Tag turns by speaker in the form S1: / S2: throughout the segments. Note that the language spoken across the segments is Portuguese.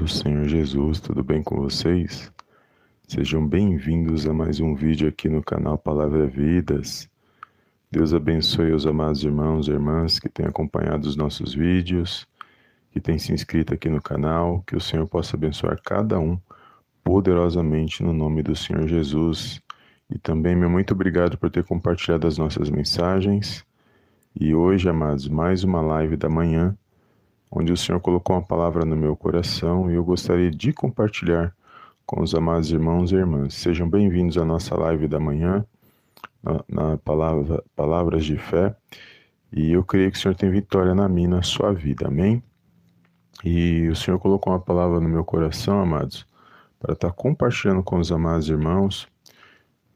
S1: do Senhor Jesus, tudo bem com vocês? Sejam bem-vindos a mais um vídeo aqui no canal Palavra Vidas. Deus abençoe os amados irmãos e irmãs que têm acompanhado os nossos vídeos, que têm se inscrito aqui no canal, que o Senhor possa abençoar cada um poderosamente no nome do Senhor Jesus. E também, meu muito obrigado por ter compartilhado as nossas mensagens. E hoje, amados, mais uma live da manhã onde o Senhor colocou uma palavra no meu coração e eu gostaria de compartilhar com os amados irmãos e irmãs. Sejam bem-vindos à nossa live da manhã, na, na palavra, Palavras de Fé, e eu creio que o Senhor tem vitória na minha, na sua vida, amém? E o Senhor colocou uma palavra no meu coração, amados, para estar compartilhando com os amados irmãos,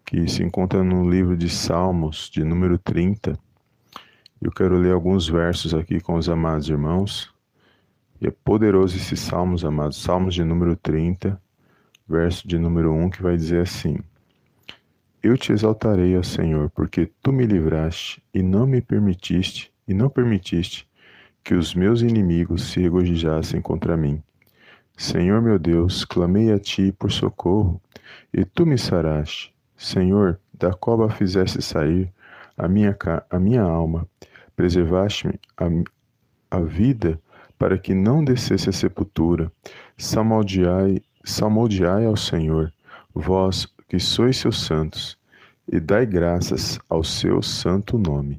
S1: que se encontra no livro de Salmos, de número 30. Eu quero ler alguns versos aqui com os amados irmãos. E é poderoso esse Salmos, amados. Salmos de número 30, verso de número 1, que vai dizer assim: Eu te exaltarei, ó Senhor, porque tu me livraste e não me permitiste, e não permitiste que os meus inimigos se regozijassem contra mim. Senhor meu Deus, clamei a ti por socorro, e tu me saraste. Senhor, da cova fizeste sair a minha, a minha alma, preservaste-me a, a vida para que não descesse a sepultura. Salmodiai, salmodiai ao Senhor, vós que sois seus santos, e dai graças ao seu santo nome.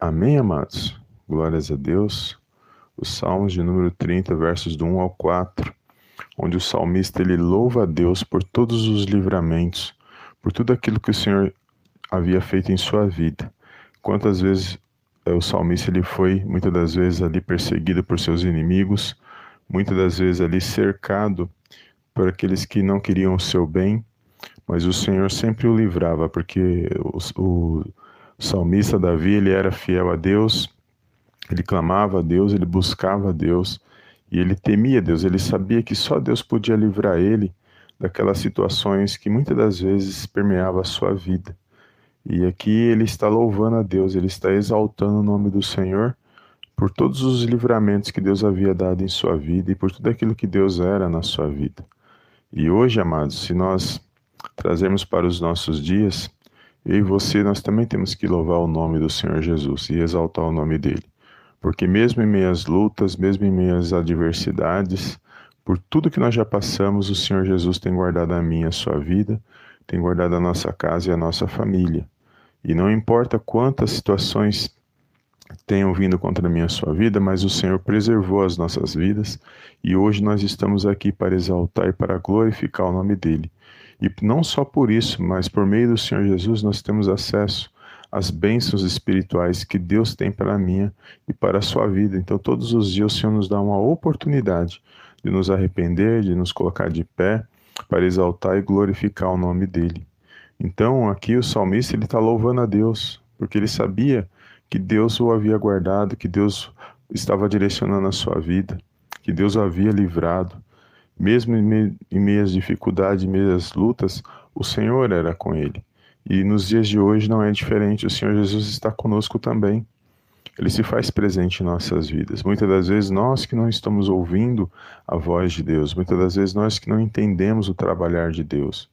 S1: Amém, amados? Glórias a Deus. Os Salmos de número 30, versos do 1 ao 4, onde o salmista ele louva a Deus por todos os livramentos, por tudo aquilo que o Senhor havia feito em sua vida. Quantas vezes o salmista ele foi muitas das vezes ali perseguido por seus inimigos, muitas das vezes ali cercado por aqueles que não queriam o seu bem, mas o Senhor sempre o livrava, porque o, o salmista Davi ele era fiel a Deus, ele clamava a Deus, ele buscava a Deus e ele temia Deus, ele sabia que só Deus podia livrar ele daquelas situações que muitas das vezes permeavam a sua vida. E aqui ele está louvando a Deus, ele está exaltando o nome do Senhor por todos os livramentos que Deus havia dado em sua vida e por tudo aquilo que Deus era na sua vida. E hoje, amados, se nós trazemos para os nossos dias, eu e você, nós também temos que louvar o nome do Senhor Jesus e exaltar o nome dele. Porque mesmo em meias lutas, mesmo em meias adversidades, por tudo que nós já passamos, o Senhor Jesus tem guardado a minha, a sua vida, tem guardado a nossa casa e a nossa família. E não importa quantas situações tenham vindo contra a minha sua vida, mas o Senhor preservou as nossas vidas e hoje nós estamos aqui para exaltar e para glorificar o nome dele. E não só por isso, mas por meio do Senhor Jesus nós temos acesso às bênçãos espirituais que Deus tem para a minha e para a sua vida. Então todos os dias o Senhor nos dá uma oportunidade de nos arrepender, de nos colocar de pé para exaltar e glorificar o nome dele. Então, aqui o salmista ele está louvando a Deus, porque ele sabia que Deus o havia guardado, que Deus estava direcionando a sua vida, que Deus o havia livrado. Mesmo em, me, em meias dificuldades, em meias lutas, o Senhor era com ele. E nos dias de hoje não é diferente, o Senhor Jesus está conosco também. Ele se faz presente em nossas vidas. Muitas das vezes nós que não estamos ouvindo a voz de Deus, muitas das vezes nós que não entendemos o trabalhar de Deus.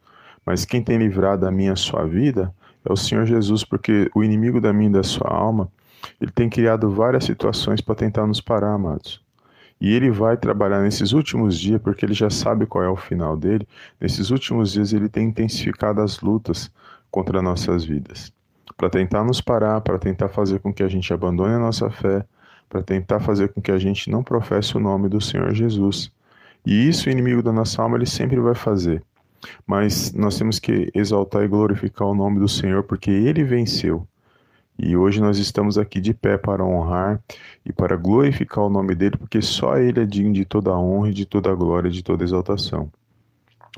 S1: Mas quem tem livrado a minha a sua vida é o Senhor Jesus, porque o inimigo da minha e da sua alma, ele tem criado várias situações para tentar nos parar, amados. E ele vai trabalhar nesses últimos dias, porque ele já sabe qual é o final dele. Nesses últimos dias, ele tem intensificado as lutas contra nossas vidas, para tentar nos parar, para tentar fazer com que a gente abandone a nossa fé, para tentar fazer com que a gente não professe o nome do Senhor Jesus. E isso o inimigo da nossa alma ele sempre vai fazer. Mas nós temos que exaltar e glorificar o nome do Senhor, porque ele venceu. E hoje nós estamos aqui de pé para honrar e para glorificar o nome dele, porque só ele é digno de toda a honra de toda a glória de toda a exaltação.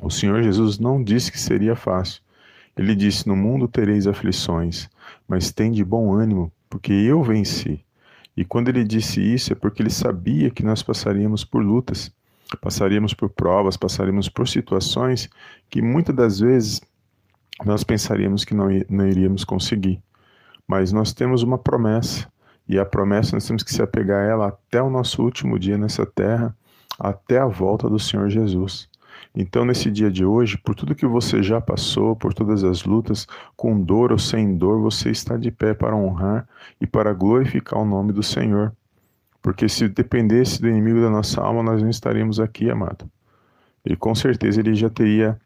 S1: O Senhor Jesus não disse que seria fácil. Ele disse: No mundo tereis aflições, mas tem de bom ânimo, porque eu venci. E quando ele disse isso é porque ele sabia que nós passaríamos por lutas passaríamos por provas, passaríamos por situações que muitas das vezes nós pensaríamos que não, não iríamos conseguir. Mas nós temos uma promessa, e a promessa nós temos que se apegar a ela até o nosso último dia nessa terra, até a volta do Senhor Jesus. Então, nesse dia de hoje, por tudo que você já passou, por todas as lutas, com dor ou sem dor, você está de pé para honrar e para glorificar o nome do Senhor. Porque se dependesse do inimigo da nossa alma, nós não estaríamos aqui, amado. E com certeza ele já teria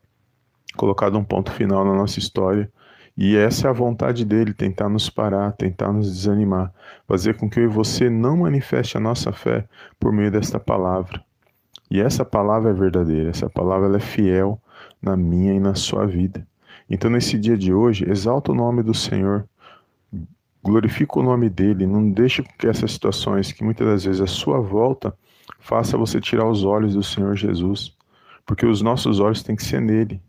S1: colocado um ponto final na nossa história. E essa é a vontade dele, tentar nos parar, tentar nos desanimar, fazer com que eu e você não manifeste a nossa fé por meio desta palavra. E essa palavra é verdadeira, essa palavra é fiel na minha e na sua vida. Então, nesse dia de hoje, exalta o nome do Senhor, glorifica o nome dele, não deixe que essas situações, que muitas das vezes a sua volta, faça você tirar os olhos do Senhor Jesus, porque os nossos olhos têm que ser nele,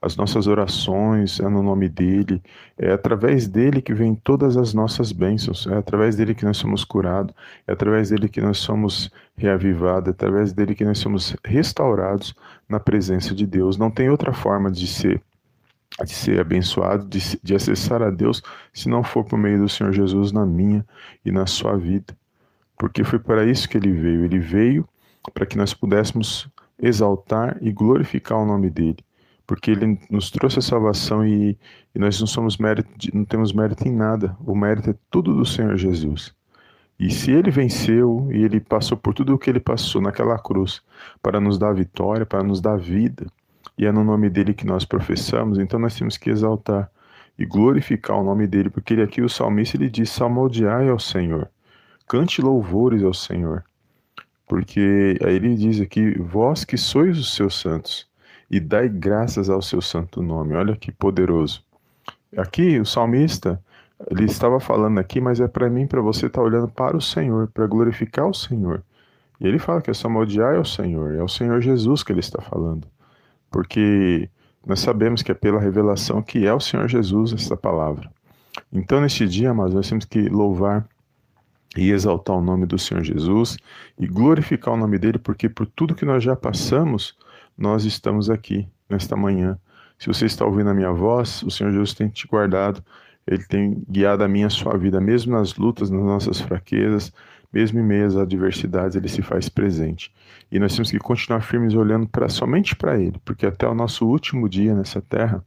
S1: as nossas orações é no nome dele, é através dele que vem todas as nossas bênçãos, é através dele que nós somos curados, é através dele que nós somos reavivados, é através dele que nós somos restaurados na presença de Deus. Não tem outra forma de ser de ser abençoado, de, de acessar a Deus, se não for por meio do Senhor Jesus na minha e na sua vida. Porque foi para isso que ele veio. Ele veio para que nós pudéssemos exaltar e glorificar o nome dele porque ele nos trouxe a salvação e, e nós não somos mérito, não temos mérito em nada. O mérito é tudo do Senhor Jesus. E se ele venceu e ele passou por tudo o que ele passou naquela cruz para nos dar vitória, para nos dar vida, e é no nome dele que nós professamos, então nós temos que exaltar e glorificar o nome dele, porque ele aqui, o salmista, ele diz: salmodiai ao Senhor, cante louvores ao Senhor. Porque aí ele diz aqui: vós que sois os seus santos e dai graças ao seu santo nome. Olha que poderoso. Aqui o salmista, ele estava falando aqui, mas é para mim, para você estar tá olhando para o Senhor, para glorificar o Senhor. E ele fala que é salmodiar é o Senhor, é o Senhor Jesus que ele está falando. Porque nós sabemos que é pela revelação que é o Senhor Jesus essa palavra. Então, neste dia, amados, nós temos que louvar e exaltar o nome do Senhor Jesus e glorificar o nome dele, porque por tudo que nós já passamos, nós estamos aqui nesta manhã. Se você está ouvindo a minha voz, o Senhor Jesus tem te guardado, Ele tem guiado a minha a sua vida, mesmo nas lutas, nas nossas fraquezas, mesmo em meio às adversidades, Ele se faz presente. E nós temos que continuar firmes olhando para somente para Ele, porque até o nosso último dia nessa terra,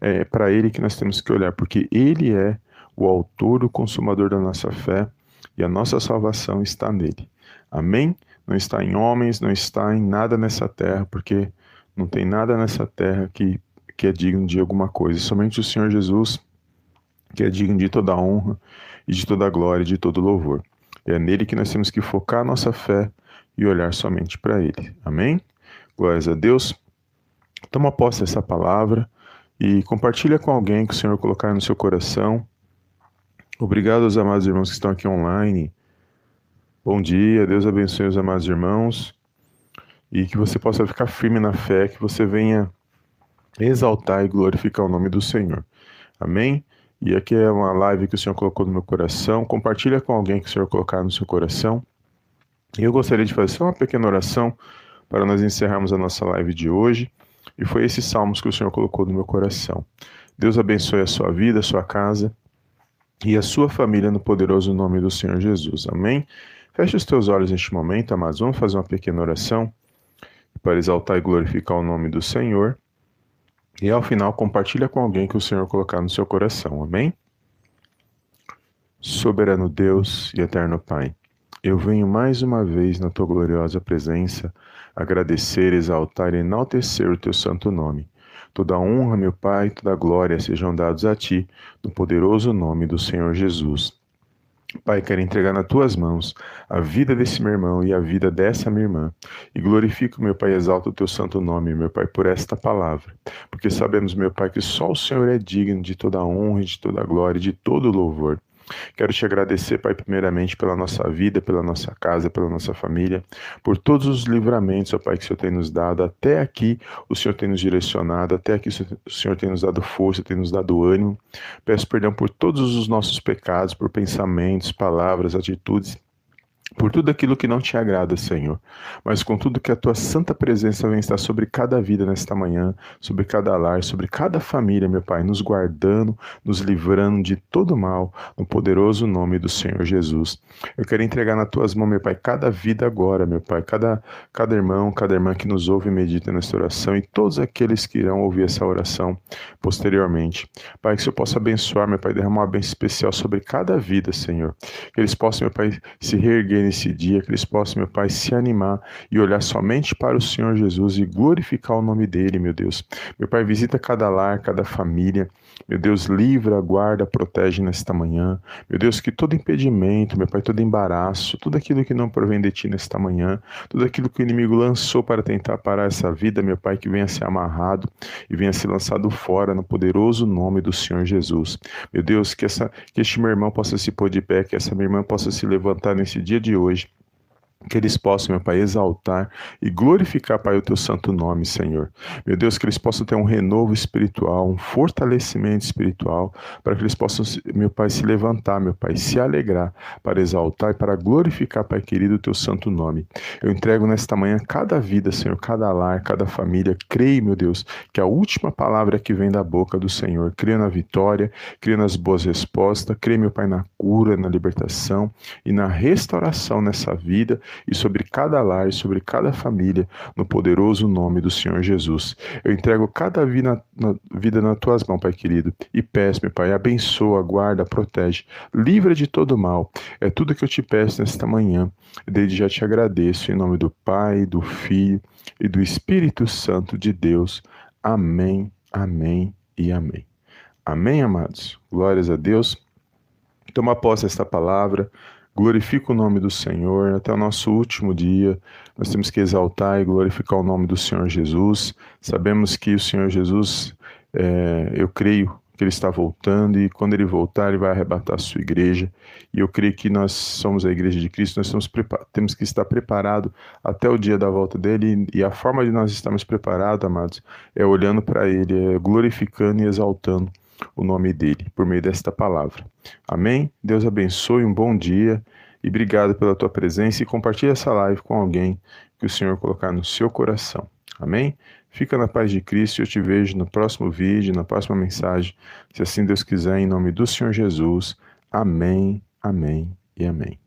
S1: é para Ele que nós temos que olhar, porque Ele é o autor, o consumador da nossa fé, e a nossa salvação está nele. Amém? não está em homens, não está em nada nessa terra, porque não tem nada nessa terra que, que é digno de alguma coisa. Somente o Senhor Jesus que é digno de toda honra e de toda glória e de todo louvor. É nele que nós temos que focar a nossa fé e olhar somente para ele. Amém? Glórias a Deus. Toma posse dessa palavra e compartilha com alguém que o Senhor colocar no seu coração. Obrigado aos amados irmãos que estão aqui online Bom dia, Deus abençoe os amados irmãos e que você possa ficar firme na fé, que você venha exaltar e glorificar o nome do Senhor. Amém? E aqui é uma live que o Senhor colocou no meu coração. Compartilha com alguém que o Senhor colocar no seu coração. E eu gostaria de fazer só uma pequena oração para nós encerrarmos a nossa live de hoje. E foi esses salmos que o Senhor colocou no meu coração. Deus abençoe a sua vida, a sua casa e a sua família no poderoso nome do Senhor Jesus. Amém? Feche os teus olhos neste momento, amados. Vamos fazer uma pequena oração para exaltar e glorificar o nome do Senhor. E ao final, compartilha com alguém que o Senhor colocar no seu coração. Amém? Soberano Deus e eterno Pai, eu venho mais uma vez na tua gloriosa presença agradecer, exaltar e enaltecer o teu santo nome. Toda honra, meu Pai, toda glória sejam dados a ti, no poderoso nome do Senhor Jesus. Pai, quero entregar nas tuas mãos a vida desse meu irmão e a vida dessa minha irmã. E glorifico, meu Pai, exalta o teu santo nome, meu Pai, por esta palavra. Porque sabemos, meu Pai, que só o Senhor é digno de toda honra, de toda glória, de todo louvor. Quero te agradecer, Pai, primeiramente pela nossa vida, pela nossa casa, pela nossa família, por todos os livramentos, ó Pai, que o Senhor tem nos dado. Até aqui o Senhor tem nos direcionado, até aqui o Senhor tem nos dado força, tem nos dado ânimo. Peço perdão por todos os nossos pecados, por pensamentos, palavras, atitudes por tudo aquilo que não te agrada, Senhor, mas com tudo que a tua santa presença vem estar sobre cada vida nesta manhã, sobre cada lar, sobre cada família, meu Pai, nos guardando, nos livrando de todo mal, no poderoso nome do Senhor Jesus. Eu quero entregar nas tuas mãos, meu Pai, cada vida agora, meu Pai, cada, cada irmão, cada irmã que nos ouve e medita nesta oração e todos aqueles que irão ouvir essa oração posteriormente. Pai, que o Senhor possa abençoar, meu Pai, derramar uma bênção especial sobre cada vida, Senhor. Que eles possam, meu Pai, se reerguer nesse dia, que eles possam, meu Pai, se animar e olhar somente para o Senhor Jesus e glorificar o nome dele, meu Deus. Meu Pai, visita cada lar, cada família. Meu Deus, livra, guarda, protege nesta manhã. Meu Deus, que todo impedimento, meu Pai, todo embaraço, tudo aquilo que não provém de Ti nesta manhã, tudo aquilo que o inimigo lançou para tentar parar essa vida, meu Pai, que venha ser amarrado e venha ser lançado fora no poderoso nome do Senhor Jesus. Meu Deus, que, essa, que este meu irmão possa se pôr de pé, que essa minha irmã possa se levantar nesse dia de hoje que eles possam, meu Pai, exaltar e glorificar, Pai, o teu santo nome, Senhor. Meu Deus, que eles possam ter um renovo espiritual, um fortalecimento espiritual, para que eles possam, meu Pai, se levantar, meu Pai, se alegrar, para exaltar e para glorificar, Pai querido, o teu santo nome. Eu entrego nesta manhã cada vida, Senhor, cada lar, cada família. Creio, meu Deus, que a última palavra que vem da boca do Senhor. Creio na vitória, creio nas boas respostas, creio, meu Pai, na cura, na libertação e na restauração nessa vida e sobre cada lar, e sobre cada família, no poderoso nome do Senhor Jesus. Eu entrego cada vida na, vida nas tuas mãos, Pai querido, e peço, meu Pai, abençoa, guarda, protege, livra de todo mal. É tudo que eu te peço nesta manhã. Desde já te agradeço, em nome do Pai, do Filho e do Espírito Santo de Deus. Amém, amém e amém. Amém, amados? Glórias a Deus. Toma posse desta palavra glorifica o nome do Senhor até o nosso último dia. Nós temos que exaltar e glorificar o nome do Senhor Jesus. Sabemos que o Senhor Jesus, é, eu creio que ele está voltando e quando ele voltar, ele vai arrebatar a sua igreja. E eu creio que nós somos a igreja de Cristo, nós temos, que estar preparados até o dia da volta dele. E a forma de nós estarmos preparados, amados, é olhando para ele, é glorificando e exaltando o nome dele por meio desta palavra. Amém? Deus abençoe, um bom dia e obrigado pela tua presença e compartilhe essa live com alguém que o Senhor colocar no seu coração. Amém? Fica na paz de Cristo e eu te vejo no próximo vídeo, na próxima mensagem, se assim Deus quiser, em nome do Senhor Jesus. Amém, amém e amém.